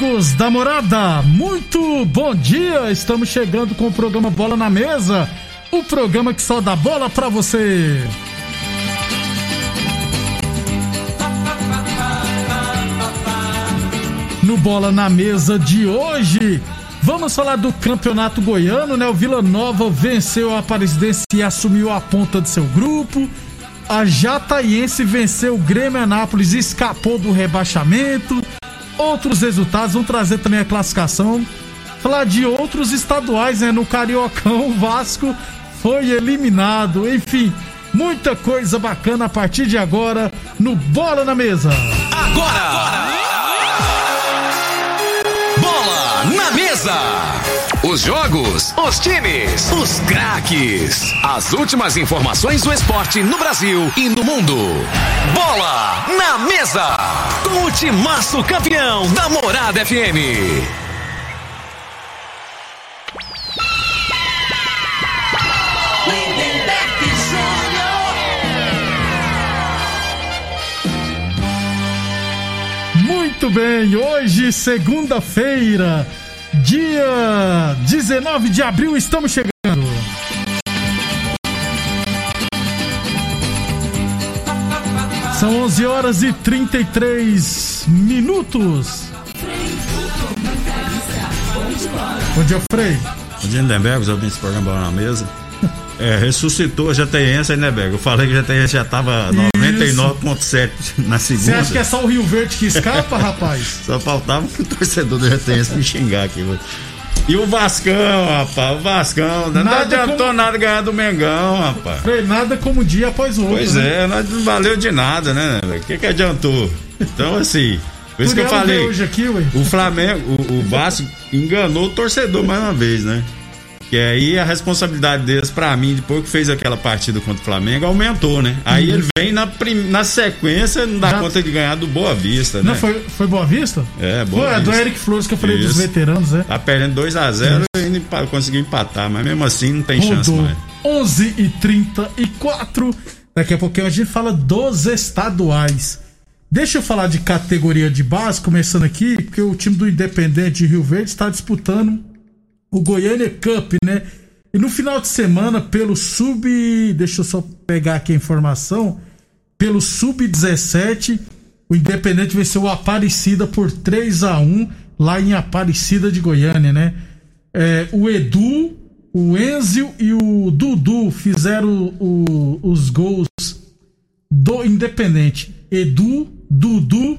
Amigos da morada, muito bom dia! Estamos chegando com o programa Bola na Mesa o programa que só dá bola pra você. No Bola na Mesa de hoje, vamos falar do Campeonato Goiano, né? O Vila Nova venceu a Aparecidense e assumiu a ponta de seu grupo. A Jataiense venceu o Grêmio Anápolis e escapou do rebaixamento. Outros resultados vão trazer também a classificação. Falar de outros estaduais, né? No Cariocão, o Vasco foi eliminado. Enfim, muita coisa bacana a partir de agora no Bola na Mesa. Agora! agora! Bola na Mesa! Os jogos, os times, os craques. As últimas informações do esporte no Brasil e no mundo. Bola na Mesa! Com o timaço campeão da Morada FM. Muito bem, hoje, segunda-feira, dia 19 de abril, estamos chegando. São 11 horas e 33 minutos. Bom dia, Frei. Bom dia, Lindenberg, os ouvintes do programa na mesa. É, ressuscitou a aí, né, Bego? Eu falei que a GTS já tava 99,7 na segunda. Você acha que é só o Rio Verde que escapa, rapaz? Só faltava um torcedor do GTS me xingar aqui. E o Vascão, rapaz, o Vascão. Nada não adiantou como... nada ganhar do Mengão, rapaz. Foi nada como dia após outro. Pois né? é, não valeu de nada, né? O que, que adiantou? Então, assim. Por isso que eu falei. Aqui, o Flamengo, o, o Vasco enganou o torcedor mais uma vez, né? Que aí a responsabilidade deles, para mim, depois que fez aquela partida contra o Flamengo, aumentou, né? Aí uhum. ele vem na, prim... na sequência, não dá Já... conta de ganhar do Boa Vista, né? Não, foi, foi Boa Vista? É, Boa foi, Vista. É do Eric Flores que eu falei Isso. dos veteranos, né? Tá perdendo 2x0 e ainda conseguiu empatar, mas mesmo assim não tem Rodou. chance mais. 11 e 34 Daqui a pouquinho a gente fala dos estaduais. Deixa eu falar de categoria de base, começando aqui, porque o time do Independente de Rio Verde está disputando o Goiânia Cup, né? E no final de semana, pelo sub. Deixa eu só pegar aqui a informação. Pelo sub-17, o Independente venceu o Aparecida por 3 a 1 lá em Aparecida de Goiânia, né? É, o Edu, o Enzio e o Dudu fizeram o, os gols do Independente. Edu, Dudu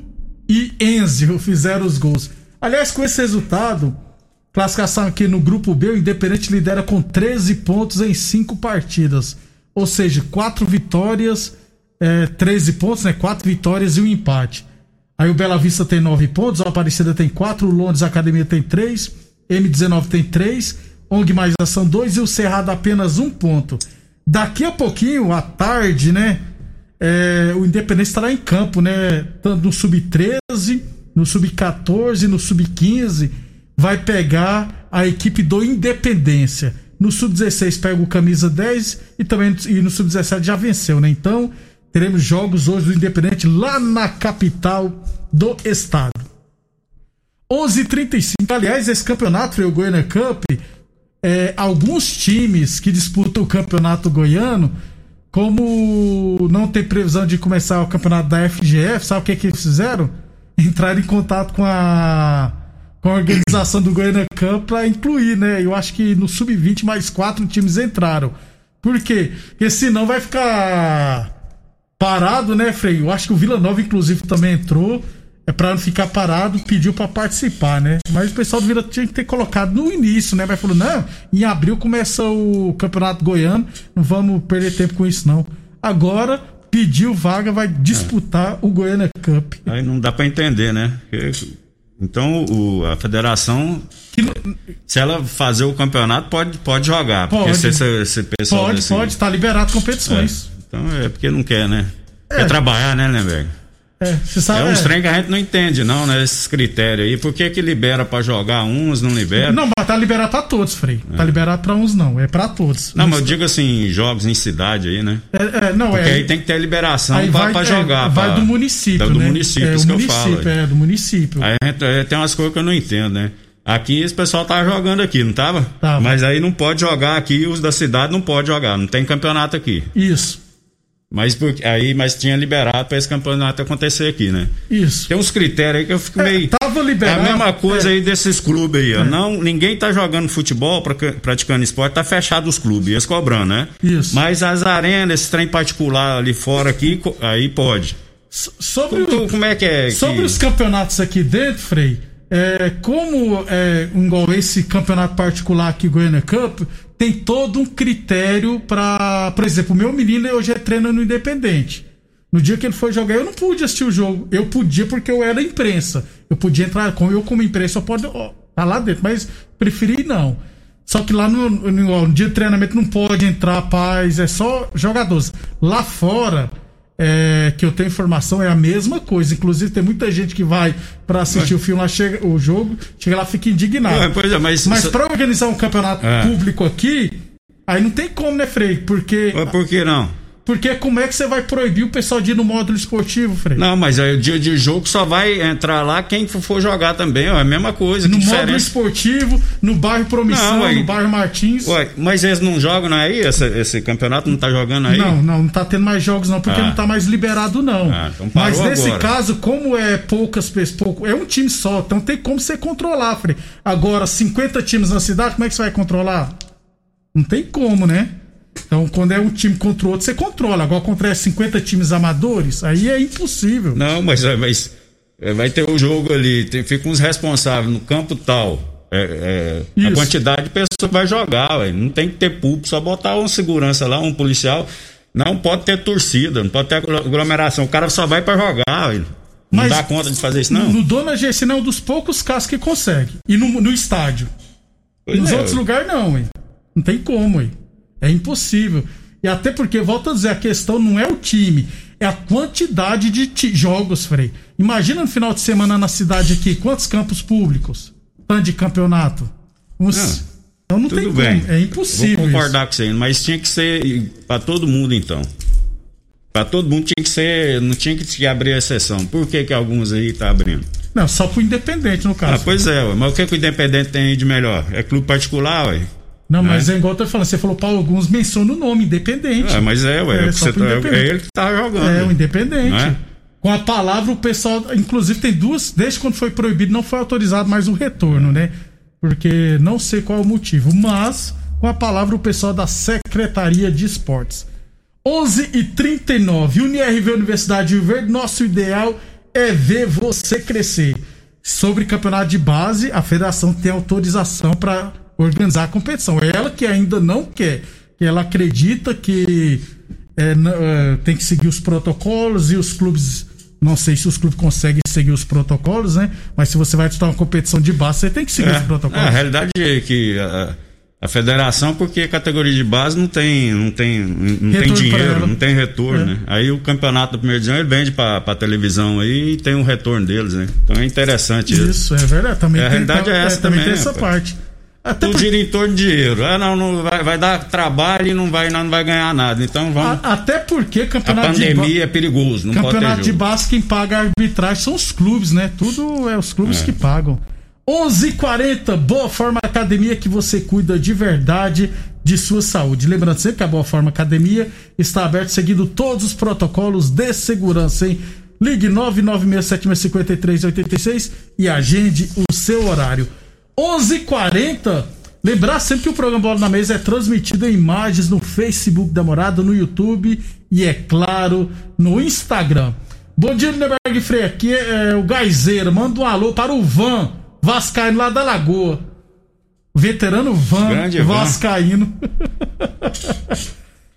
e Enzio fizeram os gols. Aliás, com esse resultado, Classificação aqui no grupo B, o Independente lidera com 13 pontos em 5 partidas. Ou seja, 4 vitórias, é, 13 pontos, né? 4 vitórias e um empate. Aí o Bela Vista tem 9 pontos, o Aparecida tem 4, o Londres Academia tem 3, M19 tem 3, ONG Mais Ação 2 e o Cerrado apenas 1 ponto. Daqui a pouquinho, à tarde, né? É, o Independente estará em campo, né? Tanto no Sub-13, no Sub-14, no Sub-15 vai pegar a equipe do Independência. No Sub-16 pega o camisa 10 e também e no Sub-17 já venceu, né? Então, teremos jogos hoje do Independente lá na capital do estado. 11:35. Aliás, esse campeonato, o Goiânia Cup, é, alguns times que disputam o campeonato goiano, como não tem previsão de começar o campeonato da FGF, sabe o que, que eles fizeram? Entraram em contato com a com a organização do Goiânia Cup para incluir, né? Eu acho que no sub-20 mais quatro times entraram. Por quê? Porque senão vai ficar parado, né, Frei? Eu acho que o Vila Nova, inclusive, também entrou. É para não ficar parado, pediu para participar, né? Mas o pessoal do Vila tinha que ter colocado no início, né? Mas falou: não, em abril começa o Campeonato Goiano, não vamos perder tempo com isso, não. Agora pediu vaga, vai disputar o Goiânia Cup. Aí não dá para entender, né? Então o, a federação, se ela fazer o campeonato, pode, pode jogar. Pode. Porque se esse, esse pessoal Pode, desse- pode, tá liberado competições. Então é porque não quer, né? É. Quer trabalhar, né, Lemberg? É, você É sabe. uns é. que a gente não entende, não, né? Esses critérios aí. Por que que libera pra jogar uns, não libera? Não, mas tá liberado pra todos, Frei. É. Tá liberado pra uns não, é pra todos. Não, mas eu digo assim, jogos em cidade aí, né? É, é, não, Porque é. aí tem que ter liberação pra, vai, pra é, jogar. vai pra- do município, do né? município, é, isso que eu falo. é, do município. Aí tem umas coisas que eu não entendo, né? Aqui esse pessoal tava jogando aqui, não tava? Tava. Mas aí não pode jogar aqui, os da cidade não pode jogar, não tem campeonato aqui. Isso, Mas aí, mas tinha liberado pra esse campeonato acontecer aqui, né? isso. Tem uns critérios aí que eu fico É, meio. tava É liberado. a mesma coisa é. aí desses clubes aí, ó. Não, ninguém tá jogando futebol, praca- praticando esporte, tá fechado os clubes, eles cobrando, né? Isso. Mas as arenas, esse trem particular ali fora aqui, aí pode. So- Sobre, Como, o- como é que é? que- sobre os campeonatos aqui dentro, Frei, é, como é, um, igual esse campeonato particular aqui, Goiânia Cup, tem todo um critério pra. Por exemplo, o meu menino hoje é treino no Independente. No dia que ele foi jogar, eu não pude assistir o jogo. Eu podia porque eu era imprensa. Eu podia entrar com eu como imprensa, eu posso ó, tá lá dentro, mas preferi não. Só que lá no, no- no dia de treinamento não pode entrar paz, é só jogadores. Lá fora, é, que eu tenho informação, é a mesma coisa. Inclusive, tem muita gente que vai pra assistir o filme lá, chega, o jogo, chega lá fica indignado. Pois é, mas. Mas pra organizar um campeonato É. público aqui, aí não tem como, né, Frei? Porque, Mas por que não? Porque como é que você vai proibir o pessoal de ir no módulo esportivo, Frei? Não, mas aí o dia de jogo só vai entrar lá quem for- jogar também, ó. É a mesma coisa. no que módulo esportivo, no bairro Promissão, Não, ué. no bairro Martins. Ué, mas eles não jogam aí? Esse, esse campeonato não tá jogando aí? Não, não, não tá tendo mais jogos não, porque Ah. não tá mais liberado não. Ah, então Mas nesse agora. caso, como é poucas pessoas, pouco, é um time só, então tem como você controlar, Frei. Agora, 50 times na cidade, como é que você vai controlar? Não tem como, né? Então, quando é um time contra o outro, você controla. Agora, contra 50 times amadores, aí é impossível. Não, mas, mas é, vai ter o jogo ali, tem, fica uns responsáveis no campo tal. É, é, a quantidade de pessoas que vai jogar, ué. não tem que ter público, só botar um segurança lá, um policial. Não pode ter torcida, não pode ter aglomeração. O cara só vai pra jogar, ué. Não Mas dá conta de fazer isso, não? No Dona não é um dos poucos casos que consegue. E no, no estádio. Pois Nos é, outros lugares não, hein? Não tem como, hein? É impossível. E até porque, volto a dizer, a questão não é o time, é a quantidade de jogos, Frei. Imagina no final de semana na cidade aqui, quantos campos públicos? Tanto de campeonato? Uns... Não, então não tem Tudo como. bem. É impossível. Vou isso. concordar com você, mas tinha que ser pra todo mundo então. Pra todo mundo tinha que ser, não tinha que se abrir exceção. Por que que alguns aí tá abrindo? Não, só pro independente, no Ah, caso. pois é, mas o que que o Independente tem aí de melhor? É clube particular, ué. Não, mas né? é igual eu tô falando, você falou para alguns, menciona o nome, independente. É, mas é, ué. É, É, você tá- é ele que tá jogando. É, o independente. Não é? Com a palavra, o pessoal. Inclusive, tem duas. Desde quando foi proibido, não foi autorizado mais o retorno, né? Porque não sei qual é o motivo. Mas, com a palavra, o pessoal da Secretaria de Esportes. 11 e 39 UniRV Universidade de Rio Verde, nosso ideal é ver você crescer. Sobre campeonato de base, a federação tem autorização para organizar a competição. É ela que ainda não quer. Que ela acredita que é, é, tem que seguir os protocolos e os clubes. Não sei se os clubes conseguem seguir os protocolos, né? Mas se você vai disputar uma competição de base, você tem que seguir É, os protocolos. é, a realidade é que a, a federação, porque a categoria de base não tem, não tem, não tem Retorno dinheiro, não tem retorno, É. né? Aí o campeonato da primeira divisão ele vende pra, pra televisão aí e tem um retorno deles, né? Então é interessante isso. Isso, é verdade. Também É, a tem, realidade é essa também. tem essa parte. Até Tudo porque- gira em torno de dinheiro. Ah, não, não vai, vai dar trabalho e não vai, não vai ganhar nada. Então vamos. a- até porque A campeonato de ba- pandemia é perigoso, não pode Campeonato de base, quem paga a arbitragem são os clubes, né? Tudo é os clubes É. que pagam. 11:40 Boa Forma Academia que você cuida de verdade de sua saúde. Lembrando sempre que a Boa Forma Academia está aberta seguindo todos os protocolos de segurança, hein? Ligue 996765386 e agende o seu horário. 11:40 Lembrar sempre que o programa Bola na Mesa é transmitido em imagens no Facebook da Morada, no YouTube e, é claro, no Instagram. Bom dia, Lindeberg Freire. Aqui é o Gaizeiro. Manda um alô para o Van, Vascaíno lá da Lagoa. Veterano Van, Grande Van. Vascaíno.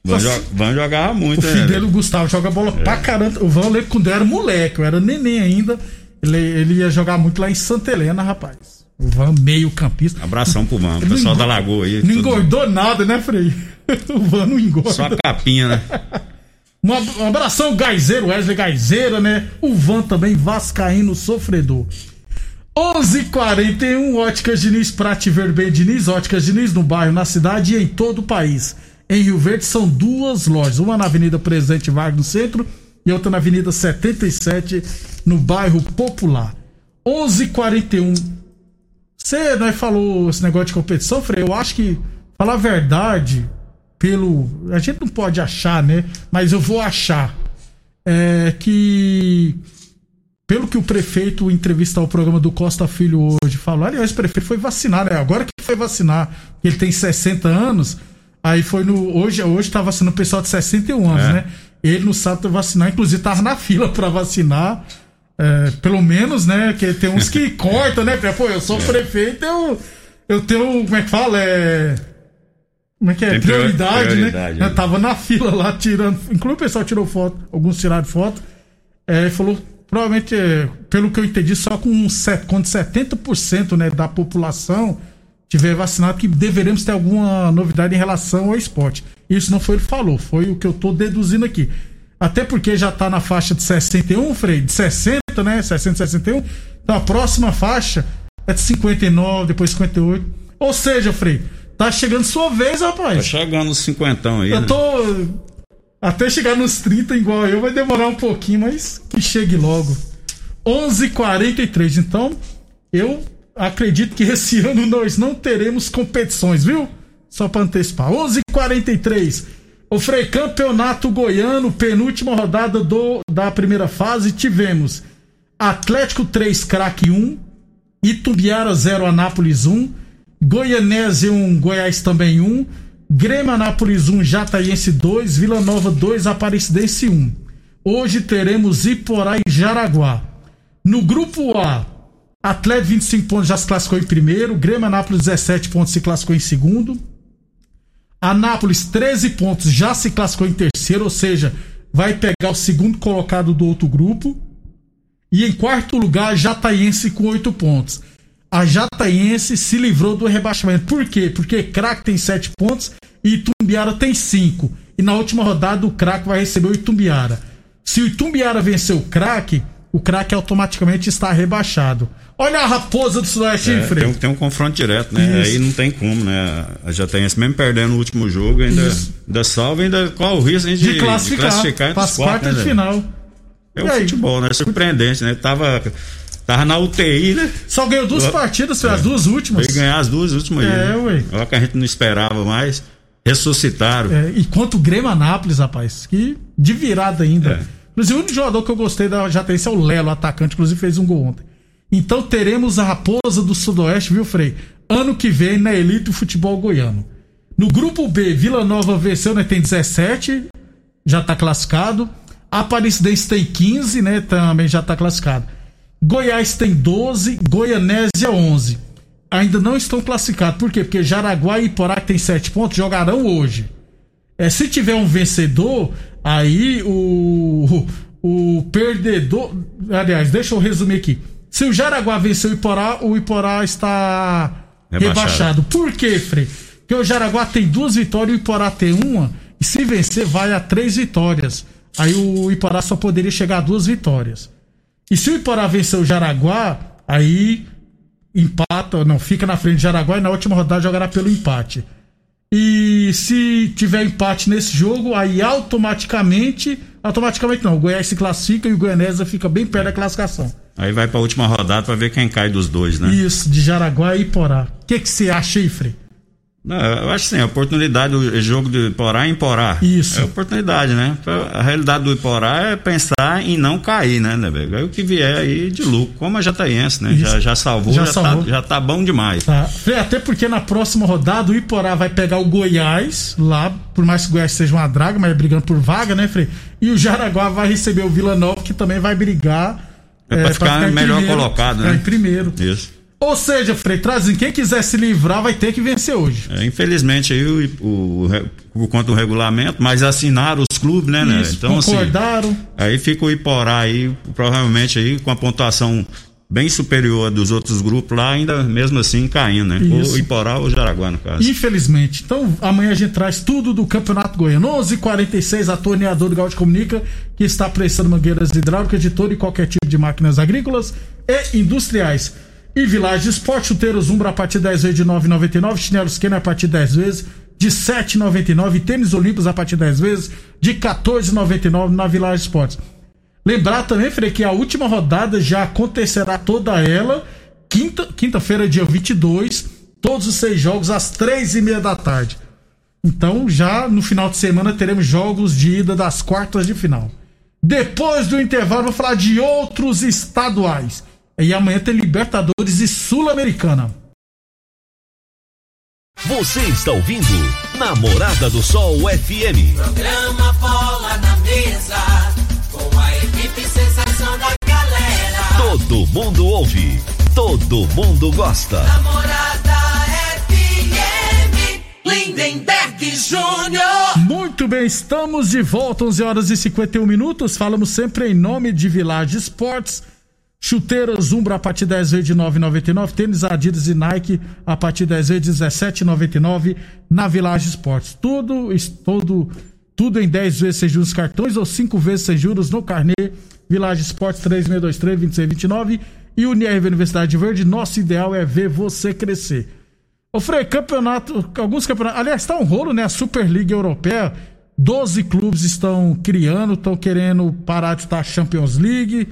Van, jo Van jogava muito, O filho né? dele, o Gustavo, joga bola é. pra caramba. O Van, eu lembro quando eu era moleque, eu era neném ainda. Ele, ele ia jogar muito lá em Santa Helena, rapaz. O Van meio campista. Abração pro Van, o pessoal da Lagoa aí. Não engordou nada, né, Frei? O Van não engorda. Só a capinha, né? Um abração, Gaizeiro, Wesley Gaizeira, né? O Van também, Vascaíno sofredor. 11:41 Óticas Diniz, Prate Verben Diniz, Óticas Diniz no bairro, na cidade e em todo o país. Em Rio Verde são duas lojas, uma na Avenida Presidente Vargas no centro e outra na Avenida 77 no bairro Popular. 11:41 Você né, falou esse negócio de competição, Frei? Eu acho que falar a verdade, pelo a gente não pode achar, né? Mas eu vou achar é que pelo que o prefeito entrevista ao programa do Costa Filho hoje falou, aliás, o prefeito foi vacinar, né? Agora que foi vacinar, ele tem 60 anos, aí foi no. Hoje hoje tá vacinando o pessoal de 61 anos, é. né? Ele não sabe vacinar, inclusive tava na fila para vacinar. É, pelo menos, né? Que tem uns que cortam, né? Pô, eu sou é. prefeito, eu, eu tenho. Como é que fala? É. Como é que é? Tem prioridade, né? prioridade né? Tava na fila lá tirando. Inclusive o pessoal tirou foto, alguns tiraram foto. É, falou provavelmente, é, pelo que eu entendi, só com quando 70% né, da população tiver vacinado, que deveremos ter alguma novidade em relação ao esporte. Isso não foi ele que falou, foi o que eu estou deduzindo aqui. Até porque já está na faixa de 61, Frei, de 60, né? 60, 61. Então a próxima faixa é de 59, depois 58. Ou seja, Frei, tá chegando sua vez, rapaz. Tá chegando os 50 aí. Eu né? tô. Até chegar nos 30 igual eu vai demorar um pouquinho, mas que chegue logo. 11:43. Então, eu acredito que esse ano nós não teremos competições, viu? Só para antecipar. 11:43. O Frei Campeonato Goiano, penúltima rodada do, da primeira fase, tivemos Atlético 3, craque 1, Itumbiara 0, Anápolis 1, Goianese 1, Goiás também 1, Grêmio Anápolis 1, Jataiense 2, Vila Nova 2, Aparecidense 1. Hoje teremos Iporá e Jaraguá. No grupo A, Atlético 25 pontos já se classificou em primeiro, Grêmio Anápolis 17 pontos se classificou em segundo. Anápolis 13 pontos já se classificou em terceiro, ou seja, vai pegar o segundo colocado do outro grupo. E em quarto lugar, Jataiense com 8 pontos a Jataiense se livrou do rebaixamento. Por quê? Porque Crack tem 7 pontos e Itumbiara tem 5. E na última rodada o Crack vai receber o Itumbiara. Se o Itumbiara vencer o Crack, o Crack automaticamente está rebaixado. Olha a raposa do Sudoeste é, em. Tem, tem, um confronto direto, né? Isso. Aí não tem como, né? A Jataiense, mesmo perdendo o último jogo, ainda, ainda salva, ainda qual o risco de, de classificar, de classificar faz parte né, final. É o futebol, né? Surpreendente, né? Tava Tava na UTI, né? Só ganhou duas partidas, foi é. as duas últimas. Foi ganhar as duas últimas. É, né? ué. Olha que a gente não esperava mais. Ressuscitaram. É, e quanto o Grêmio Anápolis, rapaz, que de virada ainda. É. Inclusive, o único jogador que eu gostei da Jatense é o Lelo, atacante, inclusive fez um gol ontem. Então teremos a Raposa do Sudoeste, viu, Frei? Ano que vem na Elite do Futebol Goiano. No grupo B, Vila Nova venceu, né? Tem 17, já tá classificado. Aparecidense tem 15, né? Também já tá classificado. Goiás tem 12, Goianésia 11. Ainda não estão classificados. Por quê? Porque Jaraguá e Iporá, que tem 7 pontos, jogarão hoje. É, se tiver um vencedor, aí o, o, o perdedor. Aliás, deixa eu resumir aqui. Se o Jaraguá vencer o Iporá, o Iporá está rebaixado. rebaixado. Por quê, Frei? Porque o Jaraguá tem duas vitórias e o Iporá tem uma. E se vencer, vai a três vitórias. Aí o Iporá só poderia chegar a duas vitórias. E se o Iporá vencer o Jaraguá, aí empata, não, fica na frente de Jaraguá e na última rodada jogará pelo empate. E se tiver empate nesse jogo, aí automaticamente, automaticamente não, o Goiás se classifica e o Goianésia fica bem perto da classificação. Aí vai para a última rodada para ver quem cai dos dois, né? Isso, de Jaraguá e Iporá. O que você acha aí, Frei? Não, eu acho assim, a oportunidade do jogo de Iporá é Iporá. Isso. É oportunidade, né? A realidade do Iporá é pensar em não cair, né, né Aí o que vier aí de lucro, como a Jataiense, né? Já, já salvou, já, já, tá, salvou. Tá, já tá bom demais. Tá. Até porque na próxima rodada o Iporá vai pegar o Goiás, lá, por mais que o Goiás seja uma draga, mas é brigando por vaga, né, Frei? E o Jaraguá vai receber o Vila Nova, que também vai brigar. É, é pra, ficar, pra ficar melhor primeiro, colocado, né? Em primeiro. Isso. Ou seja, Frei, trazem quem quiser se livrar vai ter que vencer hoje. É, infelizmente aí o, o, por conta do regulamento, mas assinaram os clubes, né, né? Isso, Então concordaram. assim, aí fica o Iporá aí, provavelmente aí com a pontuação bem superior dos outros grupos lá, ainda mesmo assim caindo, né? Isso. O Iporá ou o Jaraguá, no caso. Infelizmente. Então, amanhã a gente traz tudo do Campeonato Goiano. 11:46 a torneadora do Gaúcho Comunica, que está prestando mangueiras hidráulicas de todo e qualquer tipo de máquinas agrícolas e industriais. E Village Esporte, chuteiros Umbra a partir de 10 vezes de 9,99, chinelos Kenner a partir de 10 vezes de 7,99 e tênis Olímpicos a partir de 10 vezes de 14,99 na Village Esportes. Lembrar também, Frei, que a última rodada já acontecerá toda ela quinta, quinta-feira, dia 22, todos os seis jogos às três e meia da tarde. Então, já no final de semana teremos jogos de ida das quartas de final. Depois do intervalo, vou falar de outros estaduais. E amanhã tem Libertadores e Sul-Americana. Você está ouvindo Namorada do Sol FM. Programa Bola na Mesa, com a equipe sensação da galera. Todo mundo ouve, todo mundo gosta. Namorada FM, Lindenberg Júnior. Muito bem, estamos de volta, 11 horas e 51 minutos. Falamos sempre em nome de Village Esportes. Chuteiras Umbra a partir de 10 vezes de 9,99. Tênis Adidas e Nike a partir de 10 vezes de 17,99 na Village Esportes. Tudo, todo, tudo em 10 vezes sem juros cartões ou 5 vezes sem juros no carnê. Village Esportes 3623-2629 e Unirv Universidade Verde. Nosso ideal é ver você crescer. Ô Frei, campeonato, alguns campeonatos. Aliás, tá um rolo, né? A Superliga Europeia. 12 clubes estão criando, estão querendo parar de estar Champions League.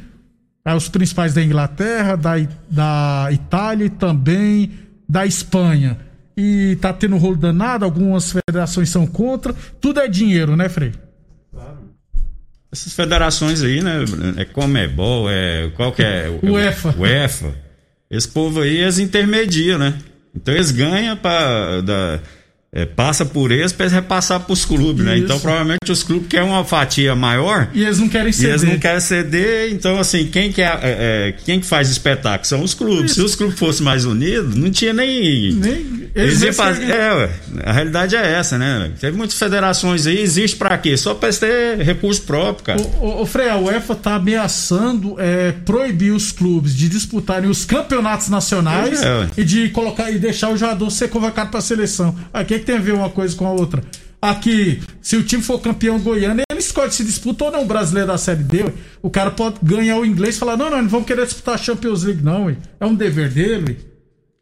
Aí os principais da Inglaterra, da, da Itália e também da Espanha. E tá tendo rolo danado, algumas federações são contra. Tudo é dinheiro, né, Frei? Essas federações aí, né? É Comebol, é. Qual que é? UEFA. UEFA. Esse povo aí, eles intermediam, né? Então eles ganham pra. Da, é, passa por eles pra eles repassar pros clubes, né? Isso. Então provavelmente os clubes querem uma fatia maior. E eles não querem E ceder. eles não querem ceder, então assim, quem que, é, é, quem que faz espetáculo são os clubes. Se os clubes fossem mais unidos, não tinha nem. Nem- Eles iam eles fazer. recebem- É, a realidade é essa, né? Teve muitas federações aí, existe pra quê? Só pra eles ter recurso próprio, cara. Ô, ô, ô, Frei, a UEFA tá ameaçando é, proibir os clubes de disputarem os campeonatos nacionais é, e de colocar e deixar o jogador ser convocado para a seleção. O que, tem a ver uma coisa com a outra? Aqui, se o time for campeão goiano, ele escolhe se disputa ou não o brasileiro da Série D. ué. O cara pode ganhar o inglês e falar: não, não, não vamos querer disputar a Champions League, não. ué. É um dever dele. ué.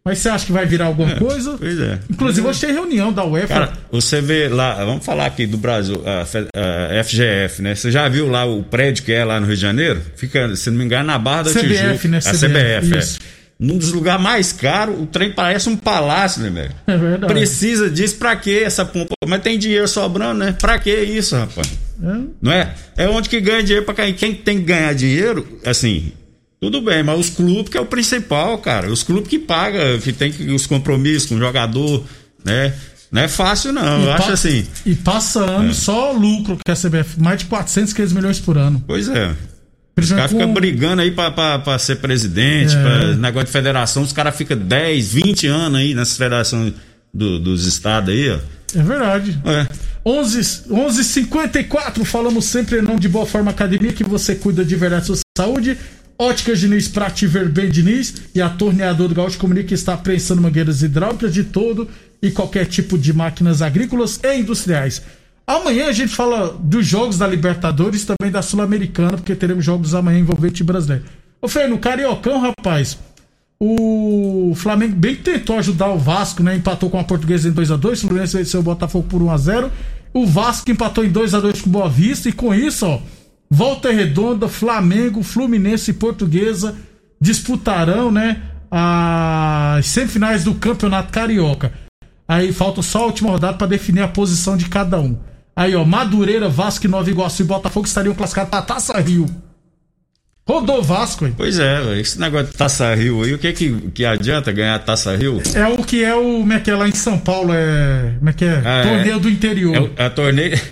Mas você acha que vai virar alguma coisa? Pois é. Inclusive, hoje tem reunião da UEFA. Cara, você vê lá, vamos falar aqui do Brasil, a, a FGF, né? Você já viu lá o prédio que é lá no Rio de Janeiro? Fica, se não me engano, na Barra da CBF, Tijuca. né? A CBF, CBF, isso. É. Num dos lugares mais caros, o trem parece um palácio, né, velho? É verdade. Precisa disso pra quê essa pompa? Mas tem dinheiro sobrando, né? Pra que isso, rapaz? É. Não é? É onde que ganha dinheiro pra quem? Quem tem que ganhar dinheiro, assim, tudo bem, mas os clubes que é o principal, cara. Os clubes que pagam, que tem que, os compromissos com o jogador, né? Não é fácil, não. E Eu acho assim. E passa ano só lucro que a CBF, mais de 400, 500 milhões por ano. Pois é. Os caras ficam brigando aí pra ser presidente, É. pra negócio de federação. Os caras ficam 10, 20 anos aí nessa federação do- dos estados aí, ó. É verdade. É. 11 11:54 falamos sempre em nome de Boa Forma Academia que você cuida de verdade da sua saúde. Óticas Diniz pra te ver bem Diniz e a torneadora do Gaúcho comunica que está prensando mangueiras hidráulicas de todo e qualquer tipo de máquinas agrícolas e industriais. Amanhã a gente fala dos jogos da Libertadores também da Sul-Americana, porque teremos jogos amanhã envolvendo o time brasileiro. Ô, Fê, no Cariocão, rapaz, o Flamengo bem tentou ajudar o Vasco, né? Empatou com a Portuguesa em 2x2. O Fluminense venceu o Botafogo por 1x0. O Vasco empatou em 2x2 com o Boa Vista. E com isso, ó, Volta Redonda, Flamengo, Fluminense e Portuguesa disputarão, né? As semifinais do Campeonato Carioca. Aí falta só a última rodada para definir a posição de cada um. Aí, ó, Madureira, Vasco, Nova Iguaçu e Botafogo estariam classificados para Taça Rio. Rodou Vasco, hein? Pois é, esse negócio de Taça Rio aí, o que que, que adianta ganhar a Taça Rio? É o que é o. Como é que é lá em São Paulo? É. Como é que é? Ah, é. Torneio do interior. É, o- a torneio.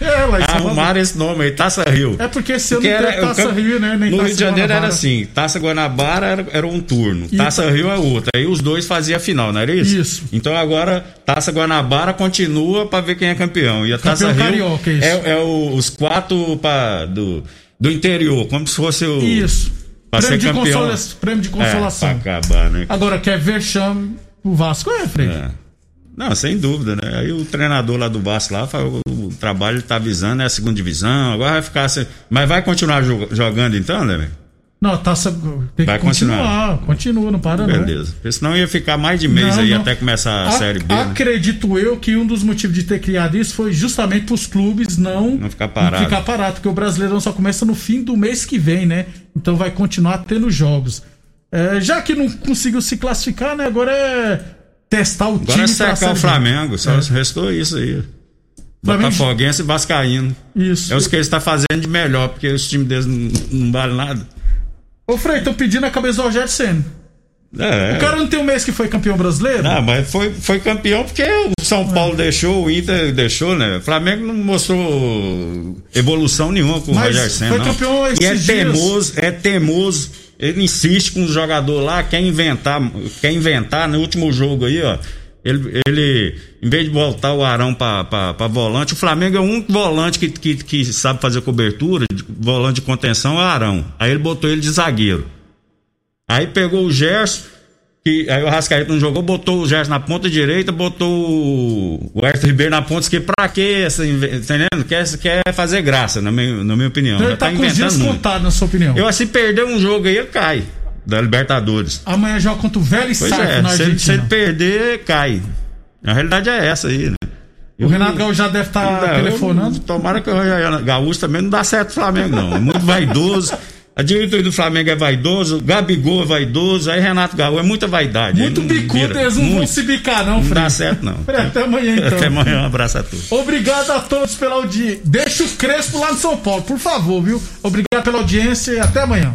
É, lá em São Paulo. Arrumaram esse nome aí, Taça Rio. É porque ano Porque não era- Taça Rio, né? Nem no Taça Rio de Janeiro era assim, Taça Guanabara era, era um turno, E- Taça Rio é outro. Aí os dois faziam a final, não era isso? Isso. Então agora Taça Guanabara continua pra ver quem é campeão. E a Taça Campeão Rio carioca, isso. é, é o- os quatro pra, do, do interior, como se fosse o. Isso. Prêmio de, consola... Prêmio de consolação. É, acabar, né? Agora, quer vexame o Vasco é, Fred? É. Não, sem dúvida, né? Aí o treinador lá do Vasco lá, fala, o, trabalho tá avisando, é a segunda divisão, agora vai ficar assim. Mas vai continuar jo- jogando então, né, velho? Não, taça. Tem Vai que continuar. continuar. Continua, não para não. Beleza. Porque senão ia ficar mais de mês Não, aí não. até começar a Ac- Série B. né? Acredito eu que um dos motivos de ter criado isso foi justamente para os clubes não, Não ficar parado. ficar parado, porque o Brasileirão só começa no fim do mês que vem, né? Então vai continuar tendo jogos. É, já que não conseguiu se classificar, né? Agora é testar o Agora time é pra secar o. Flamengo, só É. restou isso aí. Botafoguense e Vascaíno. Isso. É os que eles estão fazendo de melhor, porque os times deles não, não valem nada. Ô, Frei, estão pedindo a cabeça do Rogério Senna. É. O cara não tem um mês que foi campeão brasileiro? Não, mas foi, foi campeão porque o São Paulo deixou, o Inter deixou, né? O Flamengo não mostrou evolução nenhuma com o Mas Roger Senna. foi não. campeão E é esses dias. teimoso, é teimoso. Ele insiste com o jogador lá, quer inventar, quer inventar no último jogo aí, ó. Ele, ele em vez de voltar o Arão pra volante, o Flamengo é o único volante que, que, que sabe fazer cobertura, de- volante de contenção é o Arão. Aí ele botou ele de zagueiro. Aí pegou o Gerson, que aí o Rascaeta não jogou, botou o Gerson na ponta direita, botou o Everton Ribeiro na ponta esquerda. Pra quê? Tá entendendo? Quer, quer fazer graça, na minha, na minha opinião. Então Já ele tá, tá com os dias inventando muito. contados, na sua opinião. Eu, assim, perder um jogo aí, ele cai. Da Libertadores. Amanhã joga contra o Velho Sarco é, na se ele, se Argentina. ele perder, cai. A realidade é essa aí, né? O Renato Gaúcho já deve estar eu- telefonando. tomara que o Gaúcho também não dá certo o Flamengo, não. É muito vaidoso. A diretoria do Flamengo é vaidoso, Gabigol é vaidoso, aí Renato Gaúcho é muita vaidade. Muito bicudo, eles não vão Muito. se bicar, não, Não dá certo, não. Frei, Até amanhã, então. Até amanhã, um abraço a todos. Obrigado a todos pela audiência. Deixa o Crespo lá no São Paulo, por favor, viu? Obrigado pela audiência e até amanhã.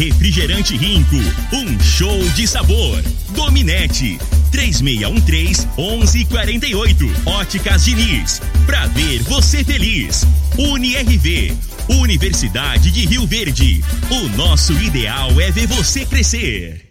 Refrigerante Rinco, um show de sabor. Dominete, 3613-1148. Óticas Diniz, pra ver você feliz. UniRV, Universidade de Rio Verde. O nosso ideal é ver você crescer.